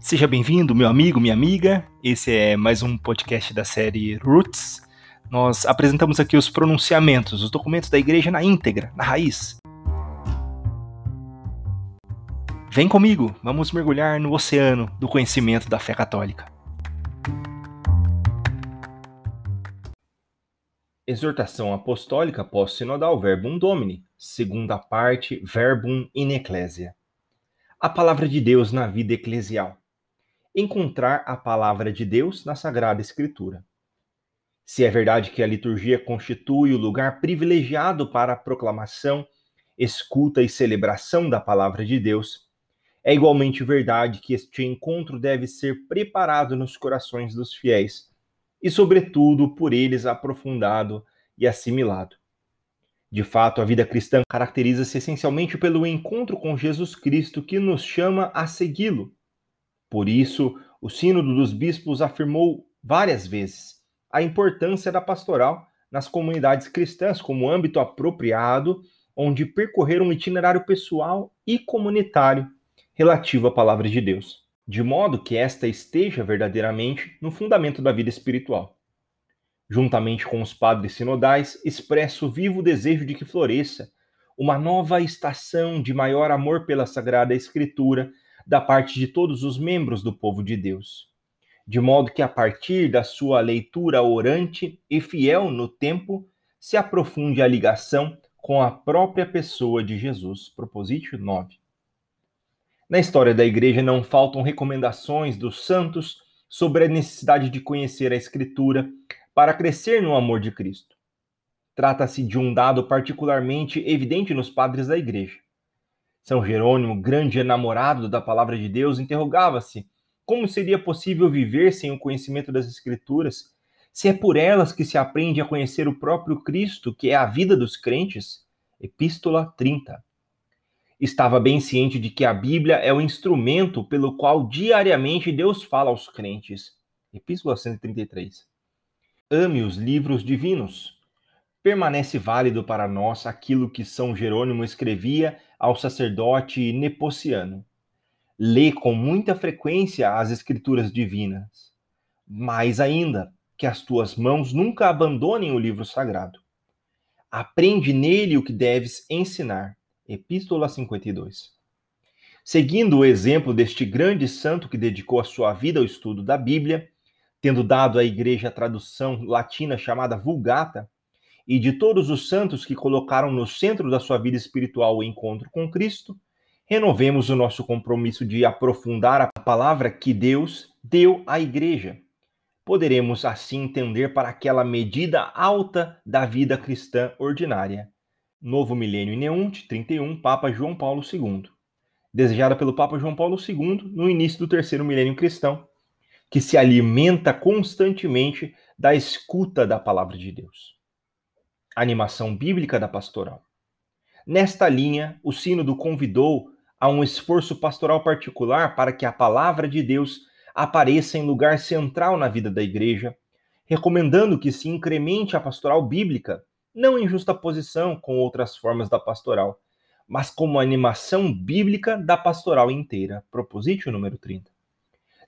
Seja bem-vindo, meu amigo, minha amiga. Esse é mais um podcast da série Roots. Nós apresentamos aqui os pronunciamentos, os documentos da igreja na íntegra, na raiz. Vem comigo, vamos mergulhar no oceano do conhecimento da fé católica. Exortação apostólica pós-sinodal Verbum Domini, segunda parte Verbum in Ecclesia. A palavra de Deus na vida eclesial encontrar a palavra de Deus na Sagrada Escritura. Se é verdade que a liturgia constitui o lugar privilegiado para a proclamação, escuta e celebração da palavra de Deus, é igualmente verdade que este encontro deve ser preparado nos corações dos fiéis e, sobretudo, por eles aprofundado e assimilado. De fato, a vida cristã caracteriza-se essencialmente pelo encontro com Jesus Cristo que nos chama a segui-lo por isso, o Sínodo dos Bispos afirmou várias vezes a importância da pastoral nas comunidades cristãs como âmbito apropriado onde percorrer um itinerário pessoal e comunitário relativo à palavra de Deus, de modo que esta esteja verdadeiramente no fundamento da vida espiritual. Juntamente com os padres sinodais, expresso o vivo desejo de que floresça uma nova estação de maior amor pela Sagrada Escritura da parte de todos os membros do povo de Deus, de modo que a partir da sua leitura orante e fiel no tempo, se aprofunde a ligação com a própria pessoa de Jesus. Propositio 9. Na história da igreja não faltam recomendações dos santos sobre a necessidade de conhecer a Escritura para crescer no amor de Cristo. Trata-se de um dado particularmente evidente nos padres da igreja. São Jerônimo, grande enamorado da palavra de Deus, interrogava-se como seria possível viver sem o conhecimento das Escrituras, se é por elas que se aprende a conhecer o próprio Cristo, que é a vida dos crentes? Epístola 30. Estava bem ciente de que a Bíblia é o instrumento pelo qual diariamente Deus fala aos crentes. Epístola 133. Ame os livros divinos permanece válido para nós aquilo que São Jerônimo escrevia ao sacerdote Nepociano. Lê com muita frequência as escrituras divinas. Mais ainda, que as tuas mãos nunca abandonem o livro sagrado. Aprende nele o que deves ensinar. Epístola 52. Seguindo o exemplo deste grande santo que dedicou a sua vida ao estudo da Bíblia, tendo dado à igreja a tradução latina chamada Vulgata, e de todos os santos que colocaram no centro da sua vida espiritual o encontro com Cristo, renovemos o nosso compromisso de aprofundar a palavra que Deus deu à igreja. Poderemos assim entender para aquela medida alta da vida cristã ordinária. Novo Milênio Ineunte, 31, Papa João Paulo II. Desejada pelo Papa João Paulo II no início do terceiro milênio cristão, que se alimenta constantemente da escuta da palavra de Deus animação bíblica da pastoral. Nesta linha, o Sínodo convidou a um esforço pastoral particular para que a palavra de Deus apareça em lugar central na vida da igreja, recomendando que se incremente a pastoral bíblica, não em justa posição com outras formas da pastoral, mas como animação bíblica da pastoral inteira. Propositio número 30.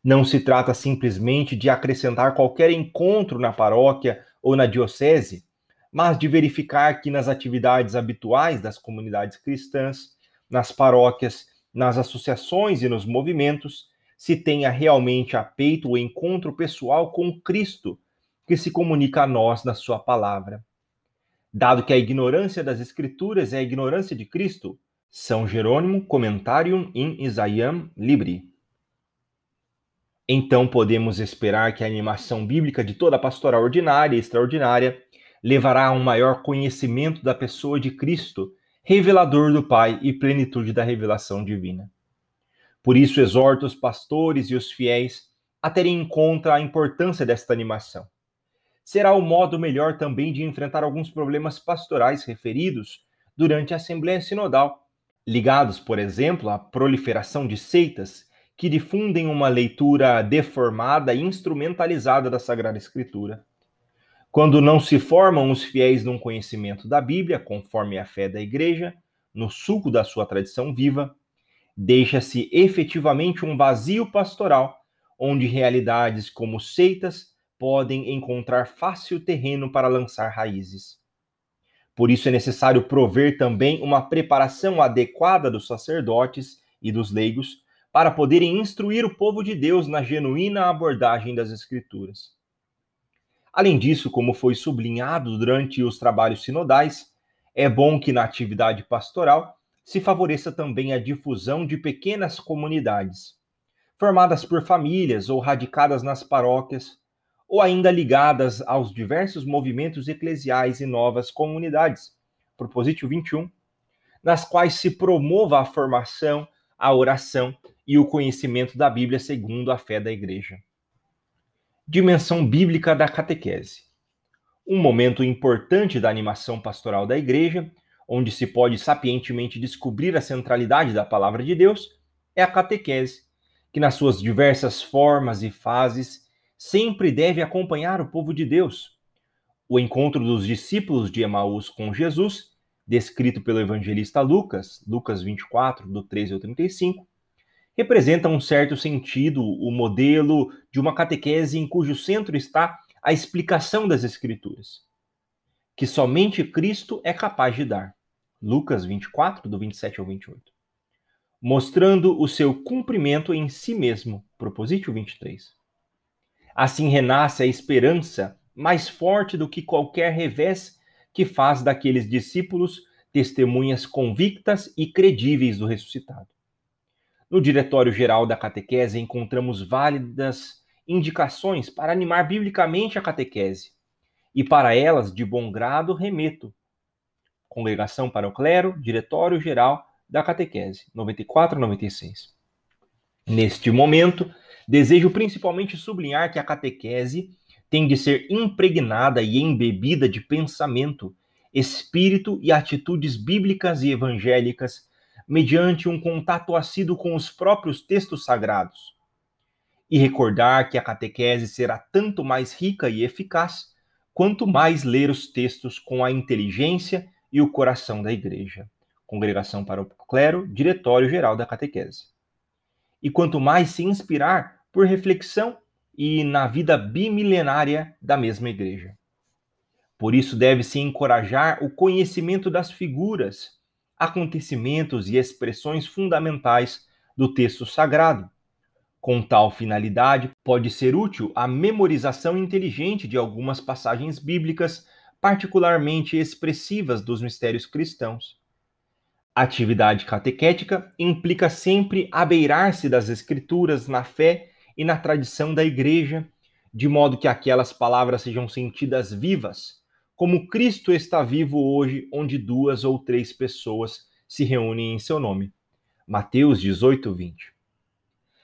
Não se trata simplesmente de acrescentar qualquer encontro na paróquia ou na diocese, mas de verificar que nas atividades habituais das comunidades cristãs, nas paróquias, nas associações e nos movimentos, se tenha realmente a peito o encontro pessoal com Cristo, que se comunica a nós na Sua palavra. Dado que a ignorância das Escrituras é a ignorância de Cristo, São Jerônimo, Commentarium in Isaiam Libri. Então podemos esperar que a animação bíblica de toda a pastoral ordinária e extraordinária levará a um maior conhecimento da pessoa de Cristo, revelador do Pai e plenitude da revelação divina. Por isso, exorto os pastores e os fiéis a terem em conta a importância desta animação. Será o modo melhor também de enfrentar alguns problemas pastorais referidos durante a Assembleia Sinodal, ligados, por exemplo, à proliferação de seitas que difundem uma leitura deformada e instrumentalizada da Sagrada Escritura quando não se formam os fiéis num conhecimento da Bíblia, conforme a fé da Igreja, no suco da sua tradição viva, deixa-se efetivamente um vazio pastoral, onde realidades como seitas podem encontrar fácil terreno para lançar raízes. Por isso é necessário prover também uma preparação adequada dos sacerdotes e dos leigos para poderem instruir o povo de Deus na genuína abordagem das Escrituras. Além disso, como foi sublinhado durante os trabalhos sinodais, é bom que na atividade pastoral se favoreça também a difusão de pequenas comunidades, formadas por famílias ou radicadas nas paróquias, ou ainda ligadas aos diversos movimentos eclesiais e novas comunidades. Propositio 21, nas quais se promova a formação, a oração e o conhecimento da Bíblia segundo a fé da Igreja. Dimensão bíblica da catequese. Um momento importante da animação pastoral da Igreja, onde se pode sapientemente descobrir a centralidade da palavra de Deus, é a catequese, que nas suas diversas formas e fases sempre deve acompanhar o povo de Deus. O encontro dos discípulos de Emaús com Jesus, descrito pelo evangelista Lucas, Lucas 24, do 13 ao 35, representa um certo sentido o modelo de uma catequese em cujo centro está a explicação das Escrituras, que somente Cristo é capaz de dar. Lucas 24, do 27 ao 28. Mostrando o seu cumprimento em si mesmo. Propositio 23. Assim renasce a esperança mais forte do que qualquer revés que faz daqueles discípulos testemunhas convictas e credíveis do ressuscitado. No Diretório Geral da Catequese encontramos válidas indicações para animar biblicamente a catequese, e para elas, de bom grado, remeto. Congregação para o Clero, Diretório Geral da Catequese, 94 96. Neste momento, desejo principalmente sublinhar que a catequese tem de ser impregnada e embebida de pensamento, espírito e atitudes bíblicas e evangélicas mediante um contato assíduo com os próprios textos sagrados. E recordar que a catequese será tanto mais rica e eficaz quanto mais ler os textos com a inteligência e o coração da Igreja. Congregação para o Clero, Diretório Geral da Catequese. E quanto mais se inspirar por reflexão e na vida bimilenária da mesma Igreja. Por isso deve-se encorajar o conhecimento das figuras acontecimentos e expressões fundamentais do texto sagrado. Com tal finalidade, pode ser útil a memorização inteligente de algumas passagens bíblicas particularmente expressivas dos mistérios cristãos. A atividade catequética implica sempre abeirar-se das Escrituras na fé e na tradição da Igreja, de modo que aquelas palavras sejam sentidas vivas como Cristo está vivo hoje, onde duas ou três pessoas se reúnem em seu nome. Mateus 18, 20.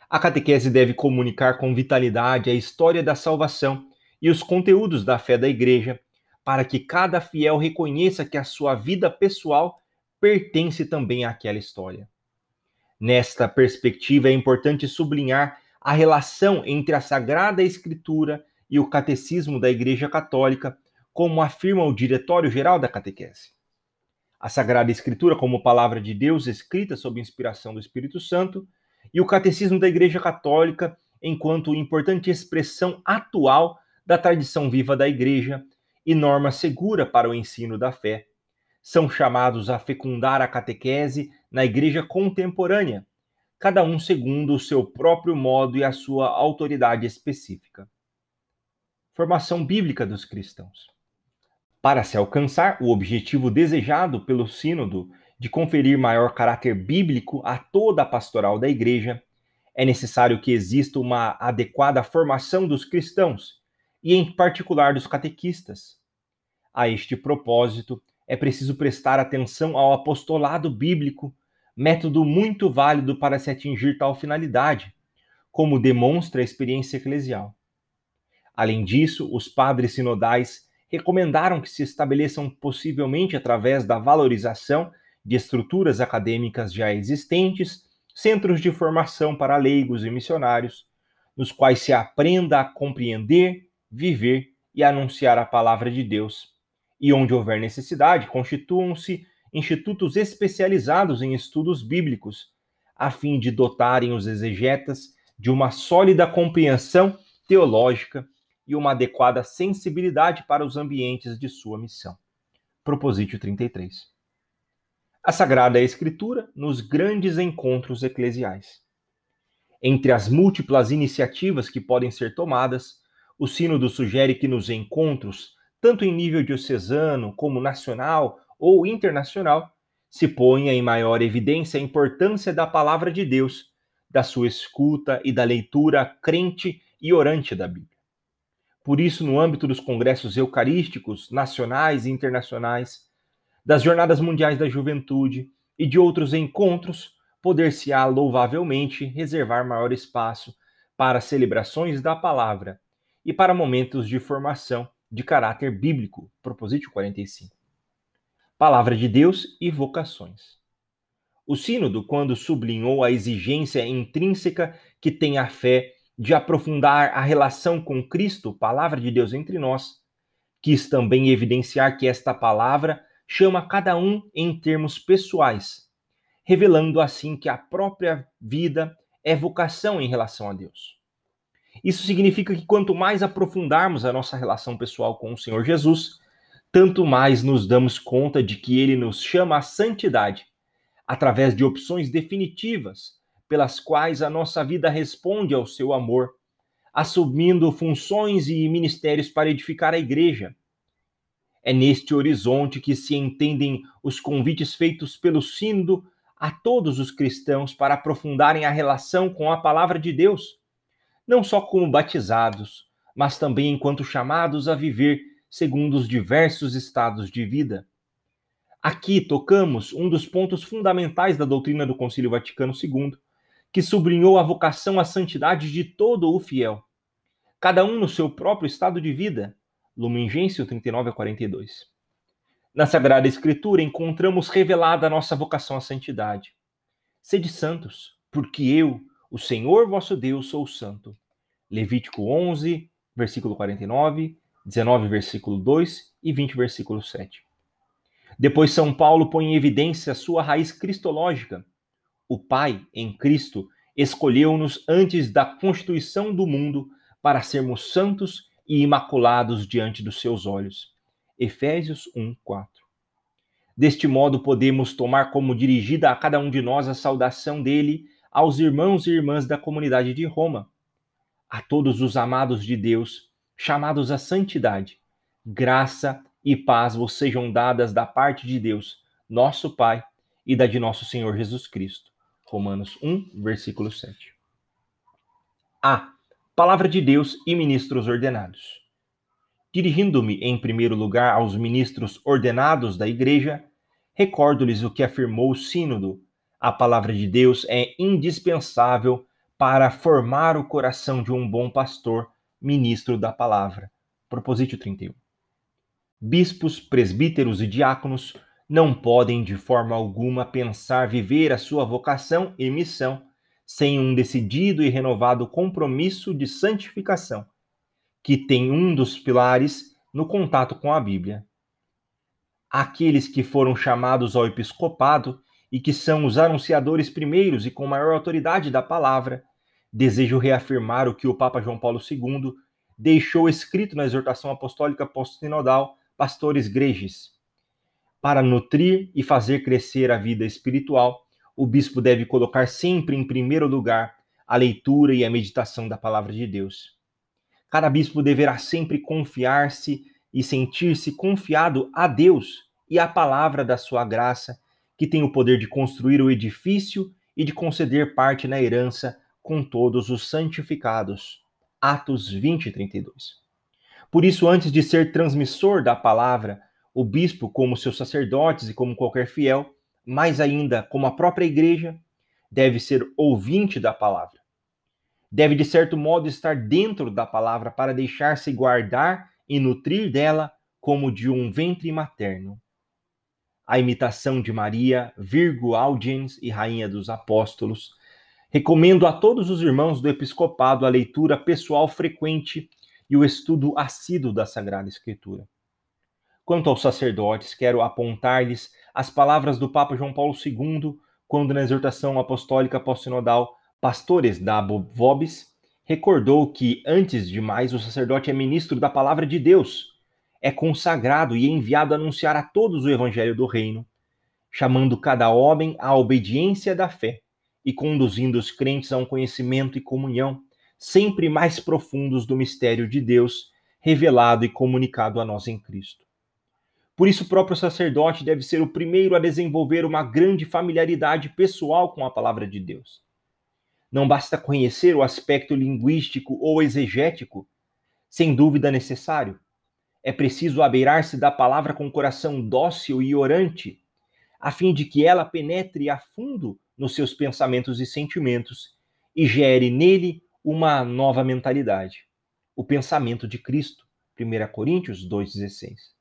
A catequese deve comunicar com vitalidade a história da salvação e os conteúdos da fé da Igreja, para que cada fiel reconheça que a sua vida pessoal pertence também àquela história. Nesta perspectiva, é importante sublinhar a relação entre a Sagrada Escritura e o Catecismo da Igreja Católica como afirma o Diretório Geral da Catequese. A Sagrada Escritura, como palavra de Deus escrita sob inspiração do Espírito Santo, e o Catecismo da Igreja Católica, enquanto importante expressão atual da tradição viva da Igreja e norma segura para o ensino da fé, são chamados a fecundar a catequese na Igreja contemporânea, cada um segundo o seu próprio modo e a sua autoridade específica. Formação bíblica dos cristãos. Para se alcançar o objetivo desejado pelo Sínodo de conferir maior caráter bíblico a toda a pastoral da Igreja, é necessário que exista uma adequada formação dos cristãos, e em particular dos catequistas. A este propósito, é preciso prestar atenção ao apostolado bíblico, método muito válido para se atingir tal finalidade, como demonstra a experiência eclesial. Além disso, os padres sinodais recomendaram que se estabeleçam possivelmente através da valorização de estruturas acadêmicas já existentes, centros de formação para leigos e missionários, nos quais se aprenda a compreender, viver e anunciar a palavra de Deus, e onde houver necessidade, constituam-se institutos especializados em estudos bíblicos, a fim de dotarem os exegetas de uma sólida compreensão teológica e uma adequada sensibilidade para os ambientes de sua missão. Proposítio 33. A Sagrada Escritura nos grandes encontros eclesiais. Entre as múltiplas iniciativas que podem ser tomadas, o Sínodo sugere que nos encontros, tanto em nível diocesano como nacional ou internacional, se ponha em maior evidência a importância da palavra de Deus, da sua escuta e da leitura crente e orante da Bíblia. Por isso, no âmbito dos congressos eucarísticos nacionais e internacionais, das Jornadas Mundiais da Juventude e de outros encontros, poder-se-á louvavelmente reservar maior espaço para celebrações da palavra e para momentos de formação de caráter bíblico. Proposítio 45. Palavra de Deus e vocações. O Sínodo, quando sublinhou a exigência intrínseca que tem a fé de aprofundar a relação com Cristo, palavra de Deus entre nós, quis também evidenciar que esta palavra chama cada um em termos pessoais, revelando assim que a própria vida é vocação em relação a Deus. Isso significa que quanto mais aprofundarmos a nossa relação pessoal com o Senhor Jesus, tanto mais nos damos conta de que ele nos chama à santidade, através de opções definitivas pelas quais a nossa vida responde ao seu amor, assumindo funções e ministérios para edificar a igreja. É neste horizonte que se entendem os convites feitos pelo Sínodo a todos os cristãos para aprofundarem a relação com a palavra de Deus, não só como batizados, mas também enquanto chamados a viver segundo os diversos estados de vida. Aqui tocamos um dos pontos fundamentais da doutrina do Concílio Vaticano II, que sublinhou a vocação à santidade de todo o fiel, cada um no seu próprio estado de vida. Lumen Gentium 39 a 42. Na Sagrada Escritura encontramos revelada a nossa vocação à santidade. Sede santos, porque eu, o Senhor vosso Deus, sou santo. Levítico 11, versículo 49, 19, versículo 2 e 20, versículo 7. Depois, São Paulo põe em evidência a sua raiz cristológica, o Pai, em Cristo, escolheu-nos antes da constituição do mundo para sermos santos e imaculados diante dos seus olhos. Efésios 1, 4. Deste modo, podemos tomar como dirigida a cada um de nós a saudação dele aos irmãos e irmãs da comunidade de Roma, a todos os amados de Deus, chamados à santidade. Graça e paz vos sejam dadas da parte de Deus, nosso Pai, e da de nosso Senhor Jesus Cristo. Romanos 1, versículo 7. A. Palavra de Deus e ministros ordenados. Dirigindo-me em primeiro lugar aos ministros ordenados da Igreja, recordo-lhes o que afirmou o Sínodo. A palavra de Deus é indispensável para formar o coração de um bom pastor, ministro da palavra. Proposítio 31. Bispos, presbíteros e diáconos não podem de forma alguma pensar viver a sua vocação e missão sem um decidido e renovado compromisso de santificação, que tem um dos pilares no contato com a Bíblia. Aqueles que foram chamados ao episcopado e que são os anunciadores primeiros e com maior autoridade da palavra, desejo reafirmar o que o Papa João Paulo II deixou escrito na exortação apostólica pós-sinodal Pastores Gregis, para nutrir e fazer crescer a vida espiritual, o bispo deve colocar sempre em primeiro lugar a leitura e a meditação da palavra de Deus. Cada bispo deverá sempre confiar-se e sentir-se confiado a Deus e à palavra da sua graça, que tem o poder de construir o edifício e de conceder parte na herança com todos os santificados. Atos 20 e 32. Por isso, antes de ser transmissor da palavra, o bispo, como seus sacerdotes e como qualquer fiel, mais ainda como a própria igreja, deve ser ouvinte da palavra. Deve, de certo modo, estar dentro da palavra para deixar-se guardar e nutrir dela como de um ventre materno. A imitação de Maria, Virgo Audiens e Rainha dos Apóstolos, recomendo a todos os irmãos do episcopado a leitura pessoal frequente e o estudo assíduo da Sagrada Escritura. Quanto aos sacerdotes, quero apontar-lhes as palavras do Papa João Paulo II quando na exortação apostólica pós-sinodal Pastores da Vobis, recordou que, antes de mais, o sacerdote é ministro da palavra de Deus, é consagrado e enviado a anunciar a todos o evangelho do reino, chamando cada homem à obediência da fé e conduzindo os crentes a um conhecimento e comunhão sempre mais profundos do mistério de Deus, revelado e comunicado a nós em Cristo. Por isso, o próprio sacerdote deve ser o primeiro a desenvolver uma grande familiaridade pessoal com a palavra de Deus. Não basta conhecer o aspecto linguístico ou exegético, sem dúvida necessário. É preciso abeirar-se da palavra com coração dócil e orante, a fim de que ela penetre a fundo nos seus pensamentos e sentimentos e gere nele uma nova mentalidade, o pensamento de Cristo. 1 Coríntios 2,16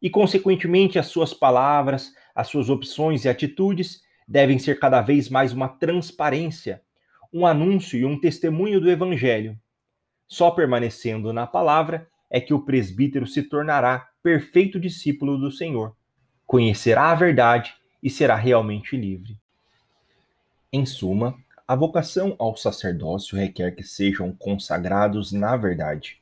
e, consequentemente, as suas palavras, as suas opções e atitudes devem ser cada vez mais uma transparência, um anúncio e um testemunho do Evangelho. Só permanecendo na palavra é que o presbítero se tornará perfeito discípulo do Senhor, conhecerá a verdade e será realmente livre. Em suma, a vocação ao sacerdócio requer que sejam consagrados na verdade.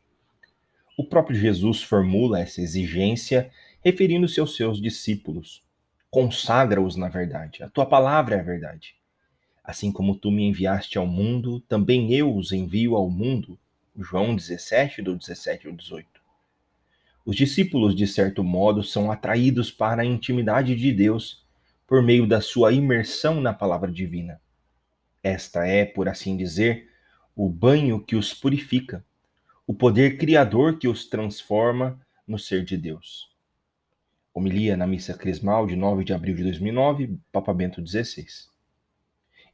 O próprio Jesus formula essa exigência referindo-se aos seus discípulos. Consagra-os na verdade. A tua palavra é a verdade. Assim como tu me enviaste ao mundo, também eu os envio ao mundo. João 17, do 17 ao 18. Os discípulos, de certo modo, são atraídos para a intimidade de Deus por meio da sua imersão na palavra divina. Esta é, por assim dizer, o banho que os purifica, o poder criador que os transforma no ser de Deus. Homilia na missa crismal de 9 de abril de 2009, Papa Bento XVI.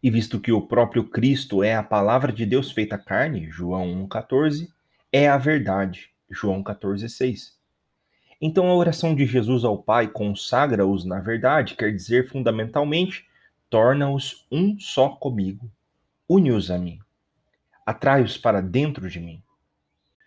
E visto que o próprio Cristo é a palavra de Deus feita carne, João 1,14, é a verdade, João 14,6. Então a oração de Jesus ao Pai consagra-os na verdade, quer dizer fundamentalmente, torna-os um só comigo, une-os a mim, atrai-os para dentro de mim.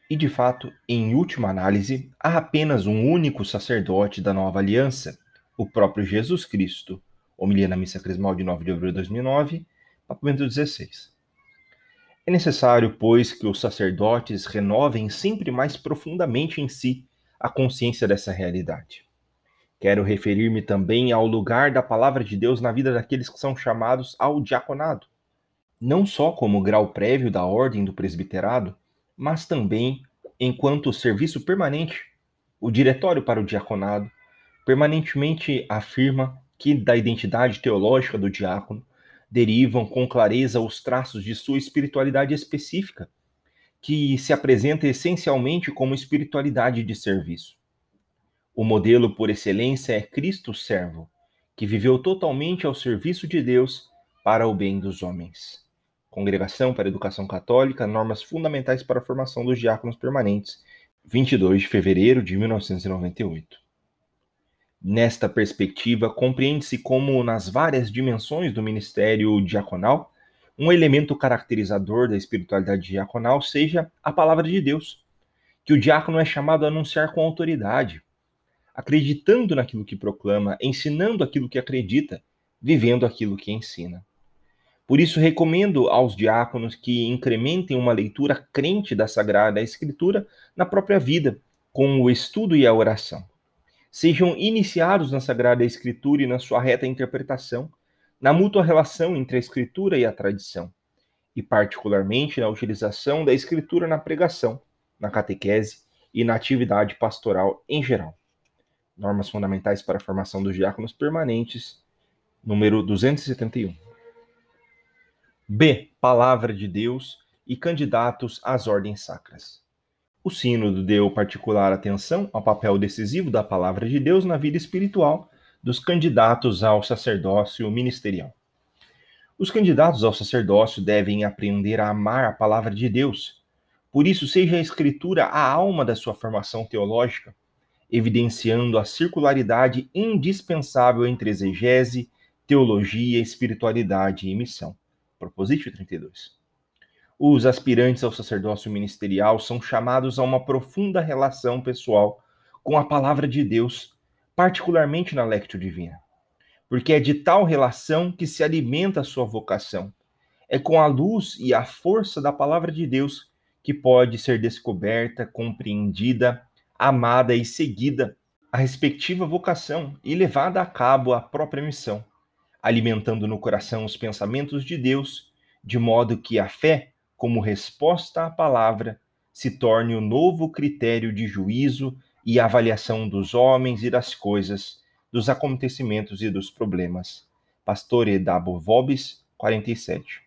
E de fato, em última análise, há apenas um único sacerdote da nova aliança, o próprio Jesus Cristo. Homilia na Missa Crismal de 9 de abril de 2009, Papa Bento XVI. É necessário, pois, que os sacerdotes renovem sempre mais profundamente em si a consciência dessa realidade. Quero referir-me também ao lugar da palavra de Deus na vida daqueles que são chamados ao diaconado, não só como grau prévio da ordem do presbiterado, mas também enquanto serviço permanente. O Diretório para o Diaconado permanentemente afirma que da identidade teológica do diácono derivam com clareza os traços de sua espiritualidade específica, que se apresenta essencialmente como espiritualidade de serviço. O modelo por excelência é Cristo servo, que viveu totalmente ao serviço de Deus para o bem dos homens. Congregação para Educação Católica, Normas Fundamentais para a Formação dos Diáconos Permanentes, 22 de fevereiro de 1998. Nesta perspectiva, compreende-se como, nas várias dimensões do ministério diaconal, um elemento caracterizador da espiritualidade diaconal seja a palavra de Deus, que o diácono é chamado a anunciar com autoridade, acreditando naquilo que proclama, ensinando aquilo que acredita, vivendo aquilo que ensina. Por isso, recomendo aos diáconos que incrementem uma leitura crente da Sagrada Escritura na própria vida, com o estudo e a oração. Sejam iniciados na Sagrada Escritura e na sua reta interpretação, na mútua relação entre a Escritura e a tradição, e particularmente na utilização da Escritura na pregação, na catequese e na atividade pastoral em geral. Normas Fundamentais para a Formação dos Diáconos Permanentes, número 271. B. Palavra de Deus e candidatos às ordens sacras. O Sínodo deu particular atenção ao papel decisivo da Palavra de Deus na vida espiritual dos candidatos ao sacerdócio ministerial. Os candidatos ao sacerdócio devem aprender a amar a Palavra de Deus. Por isso, seja a Escritura a alma da sua formação teológica, evidenciando a circularidade indispensável entre exegese, teologia, espiritualidade e missão. Propositio 32. Os aspirantes ao sacerdócio ministerial são chamados a uma profunda relação pessoal com a palavra de Deus, particularmente na Lectio Divina. porque é de tal relação que se alimenta a sua vocação. É com a luz e a força da palavra de Deus que pode ser descoberta, compreendida, amada e seguida a respectiva vocação e levada a cabo a própria missão, alimentando no coração os pensamentos de Deus, de modo que a fé, como resposta à palavra, se torne o novo critério de juízo e avaliação dos homens e das coisas, dos acontecimentos e dos problemas. Pastor Edabo Vobis, 47.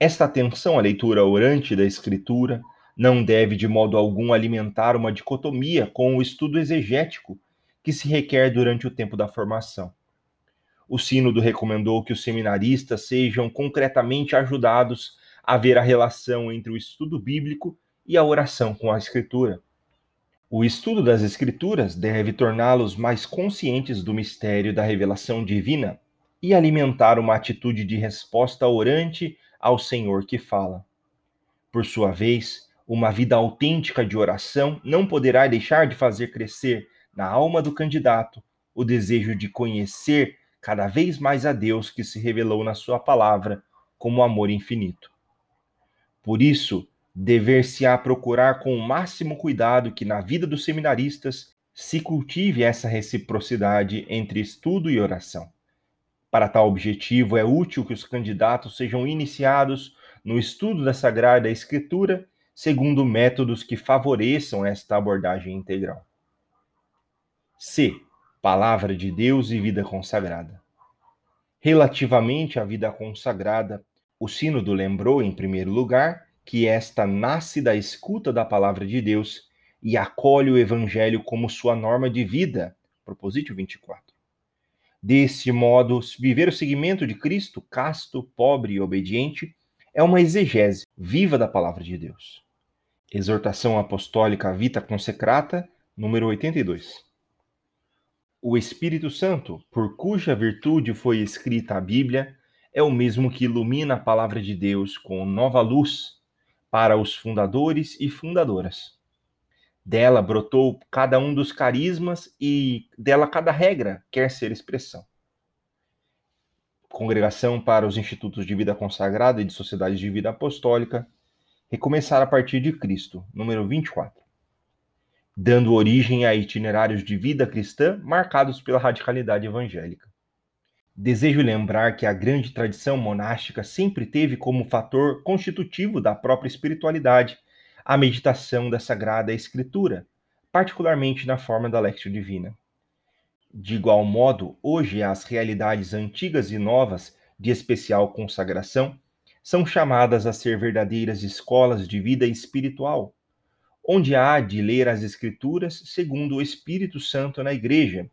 Esta atenção à leitura orante da Escritura não deve de modo algum alimentar uma dicotomia com o estudo exegético que se requer durante o tempo da formação. O Sínodo recomendou que os seminaristas sejam concretamente ajudados a ver a relação entre o estudo bíblico e a oração com a Escritura. O estudo das Escrituras deve torná-los mais conscientes do mistério da revelação divina e alimentar uma atitude de resposta orante ao Senhor que fala. Por sua vez, uma vida autêntica de oração não poderá deixar de fazer crescer na alma do candidato o desejo de conhecer cada vez mais a Deus que se revelou na Sua palavra como amor infinito. Por isso, dever-se-á procurar com o máximo cuidado que na vida dos seminaristas se cultive essa reciprocidade entre estudo e oração. Para tal objetivo, é útil que os candidatos sejam iniciados no estudo da Sagrada Escritura segundo métodos que favoreçam esta abordagem integral. C. Palavra de Deus e vida consagrada. Relativamente à vida consagrada, o Sínodo lembrou, em primeiro lugar, que esta nasce da escuta da palavra de Deus e acolhe o Evangelho como sua norma de vida. Proposítio 24. Desse modo, viver o seguimento de Cristo, casto, pobre e obediente, é uma exegese viva da palavra de Deus. Exortação Apostólica Vita Consecrata, número 82. O Espírito Santo, por cuja virtude foi escrita a Bíblia, é o mesmo que ilumina a palavra de Deus com nova luz para os fundadores e fundadoras. Dela brotou cada um dos carismas e dela cada regra quer ser expressão. Congregação para os Institutos de Vida Consagrada e de Sociedades de Vida Apostólica, Recomeçar a partir de Cristo, número 24. Dando origem a itinerários de vida cristã marcados pela radicalidade evangélica. Desejo lembrar que a grande tradição monástica sempre teve como fator constitutivo da própria espiritualidade a meditação da Sagrada Escritura, particularmente na forma da Lectio Divina. De igual modo, hoje as realidades antigas e novas de especial consagração são chamadas a ser verdadeiras escolas de vida espiritual, onde há de ler as Escrituras segundo o Espírito Santo na Igreja,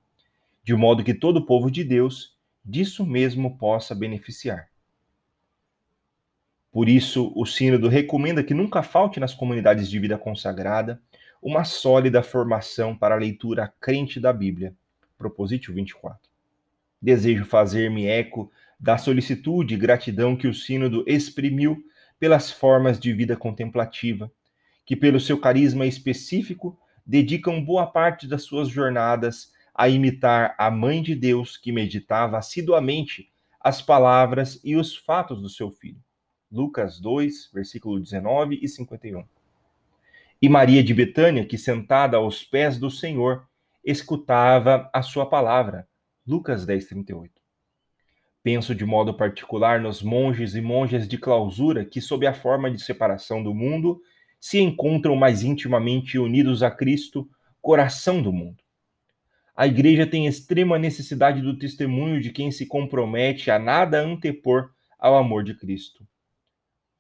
de modo que todo o povo de Deus disso mesmo possa beneficiar. Por isso, o Sínodo recomenda que nunca falte nas comunidades de vida consagrada uma sólida formação para a leitura crente da Bíblia. Propositio 24. Desejo fazer-me eco da solicitude e gratidão que o Sínodo exprimiu pelas formas de vida contemplativa, que, pelo seu carisma específico, dedicam boa parte das suas jornadas a imitar a Mãe de Deus que meditava assiduamente as palavras e os fatos do seu filho. Lucas 2, versículo 19 e 51. E Maria de Betânia, que sentada aos pés do Senhor, escutava a sua palavra. Lucas 10, 38. Penso de modo particular nos monges e monjas de clausura que, sob a forma de separação do mundo, se encontram mais intimamente unidos a Cristo, coração do mundo. A Igreja tem extrema necessidade do testemunho de quem se compromete a nada antepor ao amor de Cristo.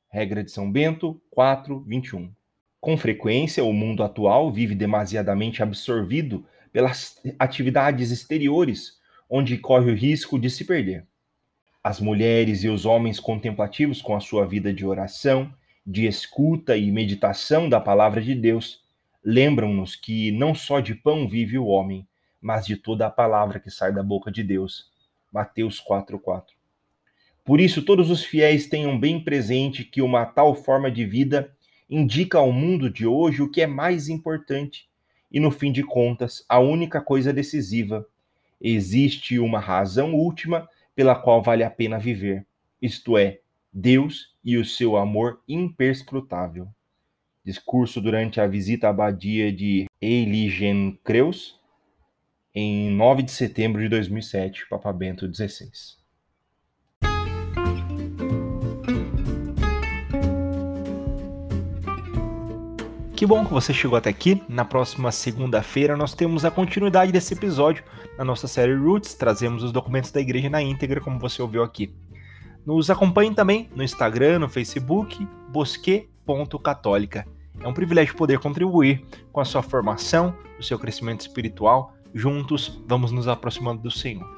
Regra de São Bento 4, 21. Com frequência, o mundo atual vive demasiadamente absorvido pelas atividades exteriores, onde corre o risco de se perder as mulheres e os homens contemplativos com a sua vida de oração, de escuta e meditação da palavra de Deus, lembram-nos que não só de pão vive o homem, mas de toda a palavra que sai da boca de Deus. Mateus 4:4. Por isso todos os fiéis tenham bem presente que uma tal forma de vida indica ao mundo de hoje o que é mais importante e no fim de contas, a única coisa decisiva, existe uma razão última pela qual vale a pena viver, isto é, Deus e o seu amor imperscrutável. Discurso durante a visita à abadia de Heiligenkreuz, em 9 de setembro de 2007, Papa Bento XVI. Que bom que você chegou até aqui. Na próxima segunda-feira nós temos a continuidade desse episódio na nossa série Roots. Trazemos os documentos da igreja na íntegra, como você ouviu aqui. Nos acompanhe também no Instagram, no Facebook, bosque.católica. É um privilégio poder contribuir com a sua formação, o seu crescimento espiritual. Juntos vamos nos aproximando do Senhor.